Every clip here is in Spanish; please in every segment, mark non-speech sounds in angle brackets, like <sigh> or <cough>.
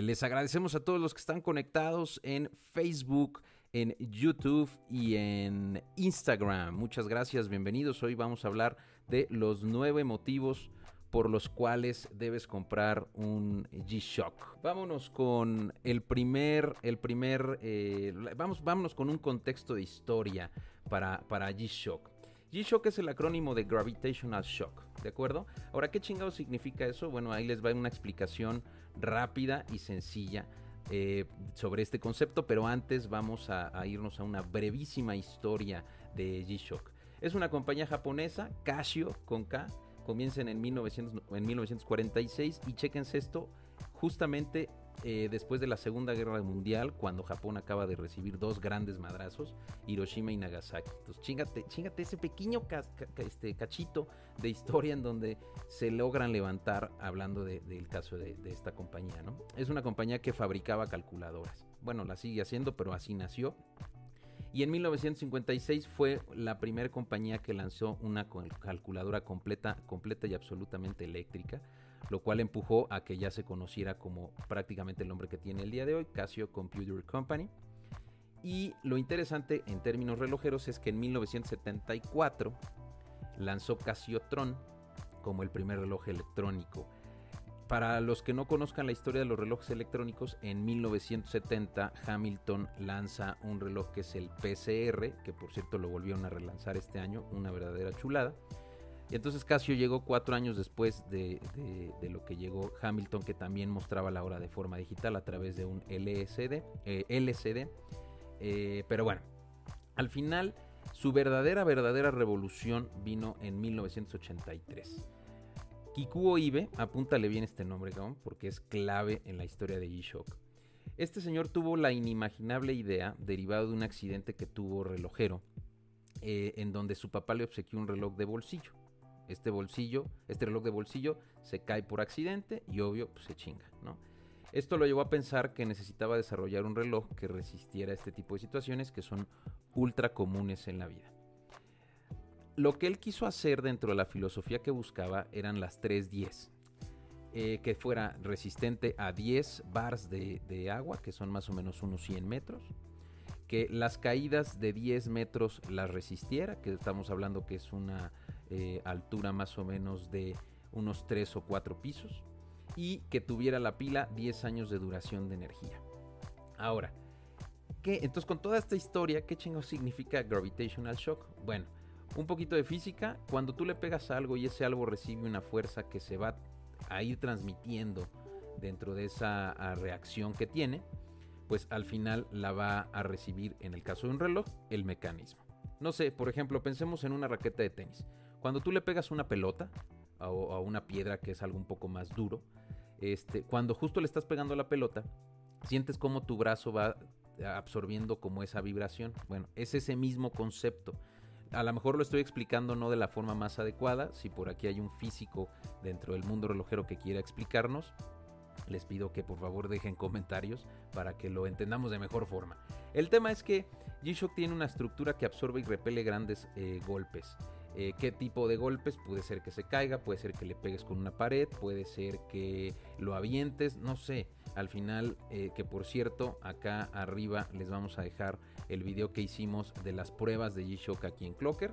Eh, les agradecemos a todos los que están conectados en Facebook, en YouTube y en Instagram. Muchas gracias, bienvenidos. Hoy vamos a hablar de los nueve motivos por los cuales debes comprar un G-Shock. Vámonos con el primer, el primer, eh, vamos, vámonos con un contexto de historia para, para G-Shock. G-Shock es el acrónimo de Gravitational Shock, ¿de acuerdo? Ahora, ¿qué chingado significa eso? Bueno, ahí les va una explicación rápida y sencilla eh, sobre este concepto, pero antes vamos a, irnos a una brevísima historia de G-Shock. Es una compañía japonesa, Casio con K, comiencen en, 1900, en 1946 y chequense esto justamente eh, después de la Segunda Guerra Mundial, cuando Japón acaba de recibir dos grandes madrazos, Hiroshima y Nagasaki. Entonces, chingate, chingate ese pequeño este, cachito de historia en donde se logran levantar hablando del caso de, esta compañía. ¿no? Es una compañía que fabricaba calculadoras. Bueno, la sigue haciendo, pero así nació. Y en 1956 fue la primera compañía que lanzó una calculadora completa, completa y absolutamente eléctrica, lo cual empujó a que ya se conociera como prácticamente el nombre que tiene el día de hoy, Casio Computer Company. Y lo interesante en términos relojeros es que en 1974 lanzó Casiotron como el primer reloj electrónico para los que no conozcan la historia de los relojes electrónicos, en 1970 Hamilton lanza un reloj que es el PCR, que por cierto lo volvieron a relanzar este año, una verdadera chulada. Y entonces Casio llegó cuatro años después de, lo que llegó Hamilton, que también mostraba la hora de forma digital a través de un LCD. Eh, LCD. Eh, pero bueno, al final su verdadera, verdadera revolución vino en 1983 Kikuo Ibe, apúntale bien este nombre, porque es clave en la historia de G-Shock. Este señor tuvo la inimaginable idea, derivado de un accidente que tuvo relojero, eh, en donde su papá le obsequió un reloj de bolsillo. Este bolsillo, este reloj de bolsillo se cae por accidente y obvio pues, se chinga, ¿no? Esto lo llevó a pensar que necesitaba desarrollar un reloj que resistiera este tipo de situaciones que son ultra comunes en la vida. Lo que él quiso hacer dentro de la filosofía que buscaba eran las 310. Eh, que fuera resistente a 10 bars de, agua, que son más o menos unos 100 metros. Que las caídas de 10 metros las resistiera, que estamos hablando que es una eh, altura más o menos de unos 3 o 4 pisos. Y que tuviera la pila 10 años de duración de energía. Ahora, ¿qué? Entonces con toda esta historia, ¿qué chingo significa gravitational shock? Bueno, un poquito de física, cuando tú le pegas a algo y ese algo recibe una fuerza que se va a ir transmitiendo dentro de esa reacción que tiene, pues al final la va a recibir, en el caso de un reloj, el mecanismo. No sé, por ejemplo, pensemos en una raqueta de tenis. Cuando tú le pegas una pelota o a una piedra que es algo un poco más duro, este, cuando justo le estás pegando la pelota, sientes como tu brazo va absorbiendo como esa vibración. Bueno, es ese mismo concepto a lo mejor lo estoy explicando no de la forma más adecuada. Si por aquí hay un físico dentro del mundo relojero que quiera explicarnos, les pido que por favor dejen comentarios para que lo entendamos de mejor forma. El tema es que G-Shock tiene una estructura que absorbe y repele grandes eh, golpes. Eh, qué tipo de golpes, puede ser que se caiga, puede ser que le pegues con una pared, puede ser que lo avientes, no sé. Al final, eh, que por cierto, acá arriba les vamos a dejar el video que hicimos de las pruebas de G-Shock aquí en Clocker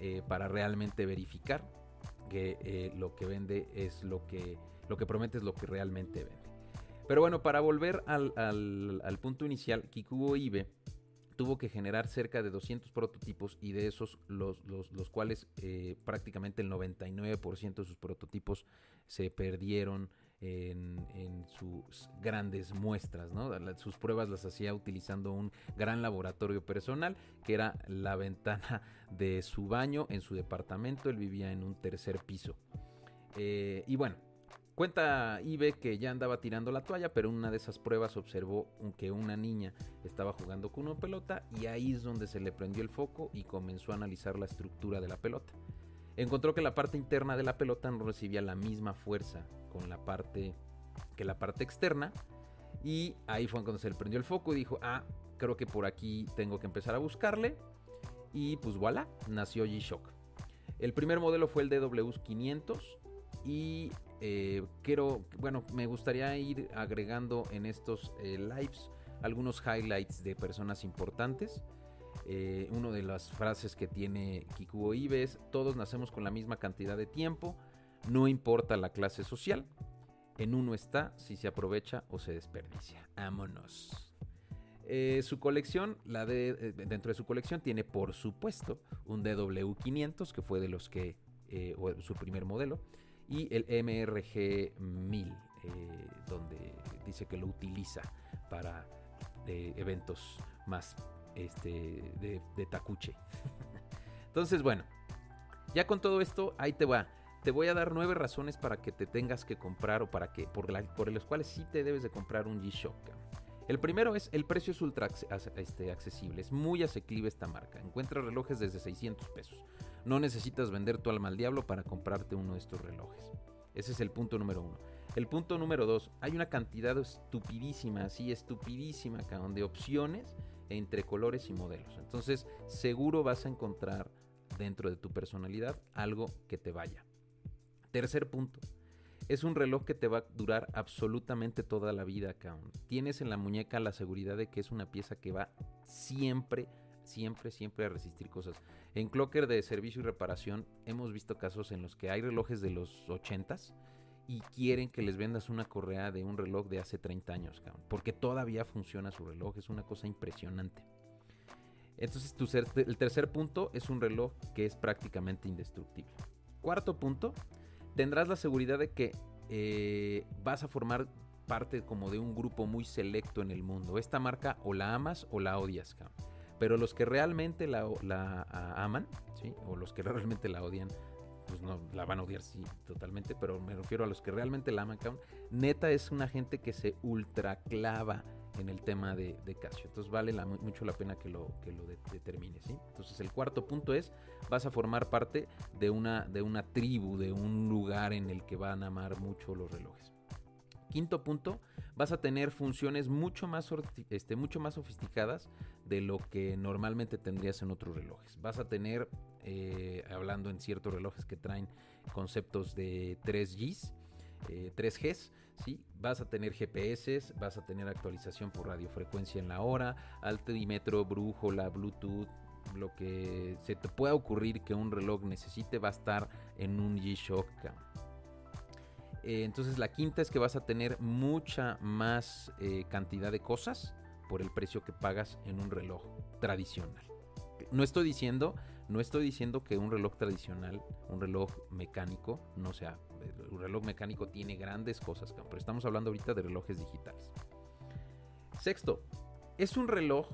eh, para realmente verificar que lo que vende es lo que, lo que promete es lo que realmente vende. Pero bueno, para volver al, al punto inicial, Kikubo Ibe tuvo que generar cerca de 200 prototipos y de esos los, los, cuales eh, prácticamente el 99% de sus prototipos se perdieron en, sus grandes muestras. ¿no? Sus pruebas las hacía utilizando un gran laboratorio personal que era la ventana de su baño en su departamento. Él vivía en un tercer piso. Eh, y bueno, Cuenta Ibe que ya andaba tirando la toalla, pero en una de esas pruebas observó que una niña estaba jugando con una pelota y ahí es donde se le prendió el foco y comenzó a analizar la estructura de la pelota. Encontró que la parte interna de la pelota no recibía la misma fuerza con la parte que la parte externa y ahí fue cuando se le prendió el foco y dijo, ah, creo que por aquí tengo que empezar a buscarle y pues voilà, nació G-Shock. El primer modelo fue el DW500 Y eh, quiero, bueno, me gustaría ir agregando en estos eh, lives algunos highlights de personas importantes. Eh, una de las frases que tiene Kikuo Ibe es, todos nacemos con la misma cantidad de tiempo, no importa la clase social, en uno está si se aprovecha o se desperdicia. Vámonos. Eh, su colección, la de, dentro de su colección tiene por supuesto un DW500 que fue de los que, su primer modelo, y el MRG1000 donde dice que lo utiliza para eventos más este, de, de tacuche. <laughs> Entonces, bueno, ya con todo esto, ahí te va. Te voy a dar nueve razones para que te tengas que comprar o para que por, la, por las cuales sí te debes de comprar un G-Shock. El primero es el precio es ultra este, accesible, es muy asequible esta marca. Encuentras relojes desde 600 pesos. No necesitas vender tu alma al diablo para comprarte uno de estos relojes. Ese es el punto número uno. El punto número dos, hay una cantidad estupidísima, así estupidísima, de opciones entre colores y modelos. Entonces, seguro vas a encontrar dentro de tu personalidad algo que te vaya. Tercer punto, es un reloj que te va a durar absolutamente toda la vida, cabrón. Tienes en la muñeca la seguridad de que es una pieza que va siempre, siempre, siempre a resistir cosas. En Clocker de servicio y reparación hemos visto casos en los que hay relojes de los 80s y quieren que les vendas una correa de un reloj de hace 30 años, cabrón, porque todavía funciona su reloj, es una cosa impresionante. Entonces, el tercer punto es un reloj que es prácticamente indestructible. Cuarto punto, tendrás la seguridad de que eh, vas a formar parte como de un grupo muy selecto en el mundo. Esta marca o la amas o la odias, pero los que realmente la, aman, ¿sí? o los que <laughs> realmente la odian, pues no la van a odiar, sí, totalmente, pero me refiero a los que realmente la aman, neta es una gente que se ultraclava en el tema de, Casio. Entonces vale mucho la pena que lo, que lo determines. Entonces el cuarto punto es, vas a formar parte de una, de una tribu, de un lugar en el que van a amar mucho los relojes. Quinto punto, vas a tener funciones mucho más, este, mucho más sofisticadas de lo que normalmente tendrías en otros relojes. Vas a tener, eh, hablando en ciertos relojes que traen conceptos de 3Gs, 3Gs, eh, ¿sí? Vas a tener GPS, vas a tener actualización por radiofrecuencia en la hora, altímetro, brújula, Bluetooth, lo que se te pueda ocurrir que un reloj necesite va a estar en un G-Shock. Eh, entonces la quinta es que vas a tener mucha más eh, cantidad de cosas por el precio que pagas en un reloj tradicional. No estoy diciendo, no estoy diciendo que un reloj tradicional, un reloj mecánico, no sea un reloj mecánico tiene grandes cosas, pero estamos hablando ahorita de relojes digitales. Sexto, es un reloj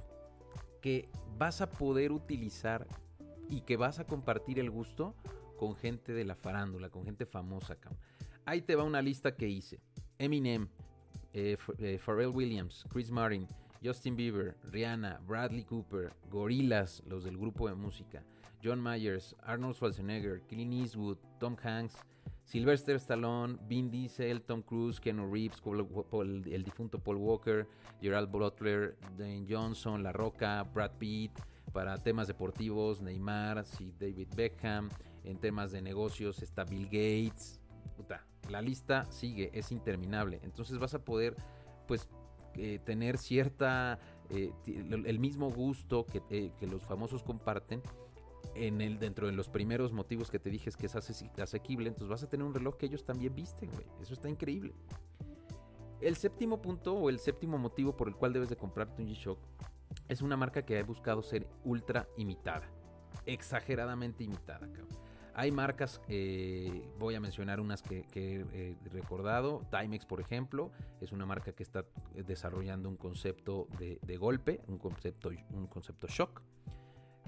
que vas a poder utilizar y que vas a compartir el gusto con gente de la farándula, con gente famosa. Ahí te va una lista que hice. Eminem, eh, eh, Pharrell Williams, Chris Martin, Justin Bieber, Rihanna, Bradley Cooper, Gorillaz, los del grupo de música, John Myers, Arnold Schwarzenegger, Clint Eastwood, Tom Hanks, Sylvester Stallone, Vin Diesel, Tom Cruise, Ken Reeves, el difunto Paul Walker, Gerald Butler, Dane Johnson, La Roca, Brad Pitt, para temas deportivos, Neymar, David Beckham, en temas de negocios está Bill Gates. la lista sigue, es interminable. Entonces vas a poder, pues, eh, tener cierta, eh, el mismo gusto que, eh, que los famosos comparten dentro de los primeros motivos que te dije es que es asequible, entonces vas a tener un reloj que ellos también visten, güey. Eso está increíble. El séptimo punto o el séptimo motivo por el cual debes de comprarte un G-Shock es una marca que ha buscado ser ultra imitada. Exageradamente imitada, Hay marcas, eh, voy a mencionar unas que, he recordado. Timex, por ejemplo, es una marca que está desarrollando un concepto de, de golpe, un concepto, un concepto shock.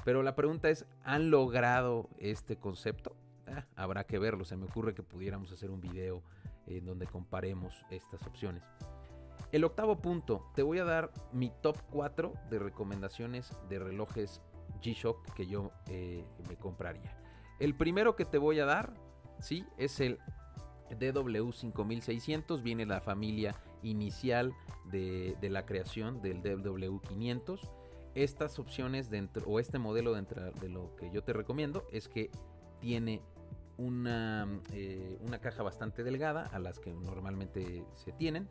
Pero la pregunta es, ¿han logrado este concepto? Ah, habrá que verlo. Se me ocurre que pudiéramos hacer un video en donde comparemos estas opciones. El octavo punto, te voy a dar mi top 4 de recomendaciones de relojes G-Shock que yo eh, me compraría. El primero que te voy a dar, sí, es el DW5600. Viene la familia inicial de, de la creación del DW500 estas opciones dentro, o este modelo dentro de lo que yo te recomiendo es que tiene una, eh, una caja bastante delgada a las que normalmente se tienen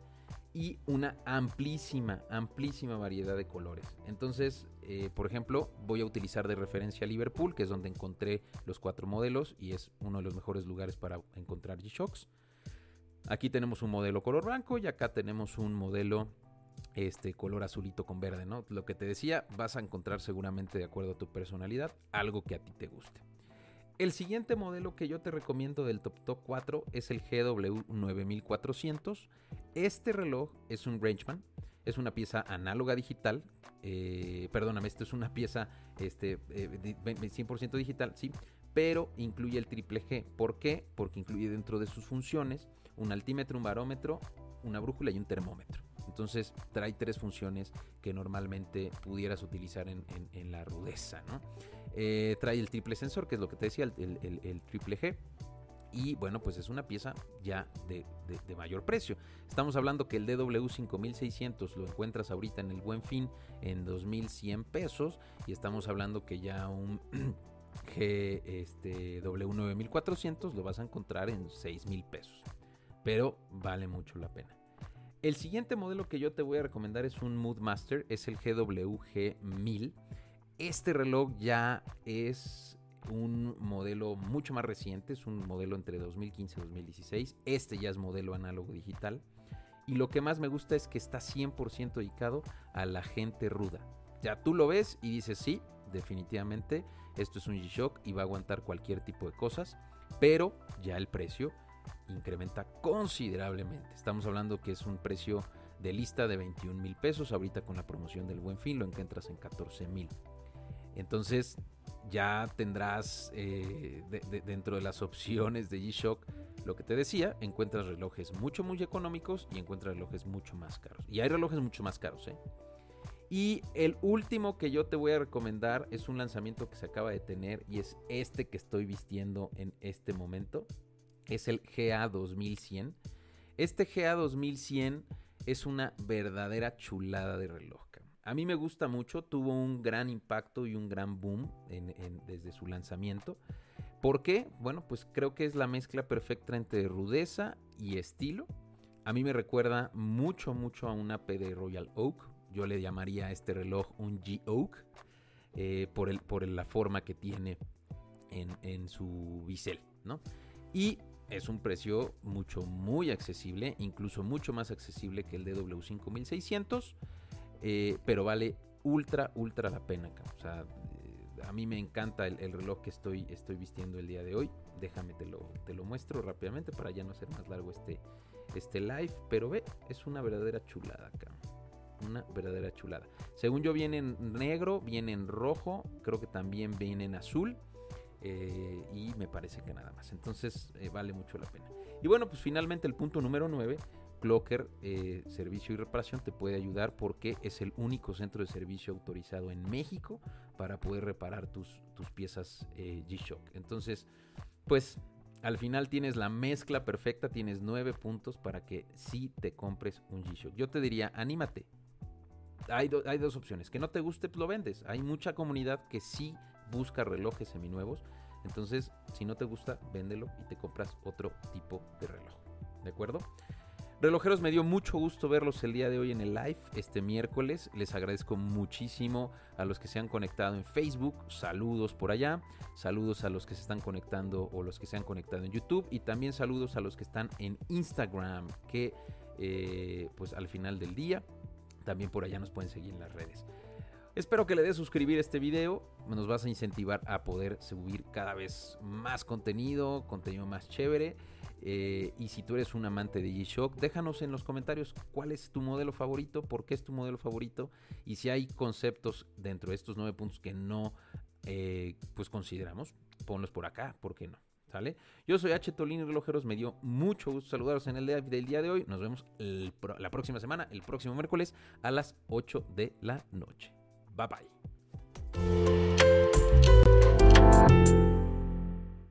y una amplísima, amplísima variedad de colores. Entonces, eh, por ejemplo, voy a utilizar de referencia Liverpool, que es donde encontré los cuatro modelos y es uno de los mejores lugares para encontrar G-Shocks. Aquí tenemos un modelo color blanco y acá tenemos un modelo este color azulito con verde, ¿no? Lo que te decía, vas a encontrar seguramente de acuerdo a tu personalidad algo que a ti te guste. El siguiente modelo que yo te recomiendo del Top Top 4 es el GW9400. Este reloj es un Rangeman, es una pieza análoga digital. Eh, perdóname, esto es una pieza este, 100% eh, digital, sí, pero incluye el triple G. ¿Por qué? Porque incluye dentro de sus funciones un altímetro, un barómetro, una brújula y un termómetro. Entonces trae tres funciones que normalmente pudieras utilizar en, la rudeza. Eh, trae el triple sensor, que es lo que te decía, el, triple G. Y bueno, pues es una pieza ya de, mayor precio. Estamos hablando que el DW5600 lo encuentras ahorita en el buen fin en 2100 pesos. Y estamos hablando que ya un <clears throat> G este, W9400 lo vas a encontrar en 6000 pesos. Pero vale mucho la pena. El siguiente modelo que yo te voy a recomendar es un Moodmaster, es el GWG1000. Este reloj ya es un modelo mucho más reciente, es un modelo entre 2015 y 2016. Este ya es modelo análogo digital. Y lo que más me gusta es que está 100% dedicado a la gente ruda. Ya tú lo ves y dices, sí, definitivamente, esto es un G-Shock y va a aguantar cualquier tipo de cosas. Pero ya el precio incrementa considerablemente. Estamos hablando que es un precio de lista de 21 mil pesos. Ahorita con la promoción del buen fin lo encuentras en 14 mil. Entonces ya tendrás eh, dentro de las opciones de G-Shock lo que te decía, encuentras relojes mucho muy económicos y encuentras relojes mucho más caros. Y hay relojes mucho más caros, ¿eh? Y el último que yo te voy a recomendar es un lanzamiento que se acaba de tener y es este que estoy vistiendo en este momento es el GA2100. Este GA2100 es una verdadera chulada de reloj. A mí me gusta mucho, tuvo un gran impacto y un gran boom desde su lanzamiento. ¿Por qué? Bueno, pues creo que es la mezcla perfecta entre rudeza y estilo. A mí me recuerda mucho, mucho a una P de Royal Oak. Yo le llamaría a este reloj un G Oak eh, por, el, por la forma que tiene en, en su bisel, ¿no? Y es un precio mucho, muy accesible, incluso mucho más accesible que el DW5600, eh, pero vale ultra, ultra la pena. O sea, eh, a mí me encanta el, reloj que estoy, estoy vistiendo el día de hoy. Déjame, te lo, te lo muestro rápidamente para ya no hacer más largo este, este live. Pero ve, es una verdadera chulada acá. Una verdadera chulada. Según yo viene en negro, viene en rojo, creo que también viene en azul. Eh, y me parece que nada más. Entonces eh, vale mucho la pena. Y bueno, pues finalmente el punto número 9. Clocker eh, Servicio y Reparación te puede ayudar porque es el único centro de servicio autorizado en México para poder reparar tus, tus piezas G-Shock. Entonces, pues al final tienes la mezcla perfecta, tienes nueve puntos para que sí te compres un G-Shock. Yo te diría, anímate. Hay, hay, dos opciones. Que no te guste, pues lo vendes. Hay mucha comunidad que sí busca relojes seminuevos. Entonces, si no te gusta, véndelo y te compras otro tipo de reloj. ¿De acuerdo? Relojeros, me dio mucho gusto verlos el día de hoy en el live, este miércoles. Les agradezco muchísimo a los que se han conectado en Facebook. Saludos por allá. Saludos a los que se están conectando o los que se han conectado en YouTube. Y también saludos a los que están en Instagram, que eh, pues al final del día también por allá nos pueden seguir en las redes. Espero que le des suscribir este video, nos vas a incentivar a poder subir cada vez más contenido, contenido más chévere. Eh, y si tú eres un amante de G-Shock, déjanos en los comentarios cuál es tu modelo favorito, por qué es tu modelo favorito y si hay conceptos dentro de estos nueve puntos que no eh, pues consideramos, ponlos por acá, ¿por qué no? ¿Sale? Yo soy H. Tolini Relojeros, me dio mucho gusto saludaros en el día del día de hoy. Nos vemos la próxima semana, el próximo miércoles a las 8 de la noche. Bye bye.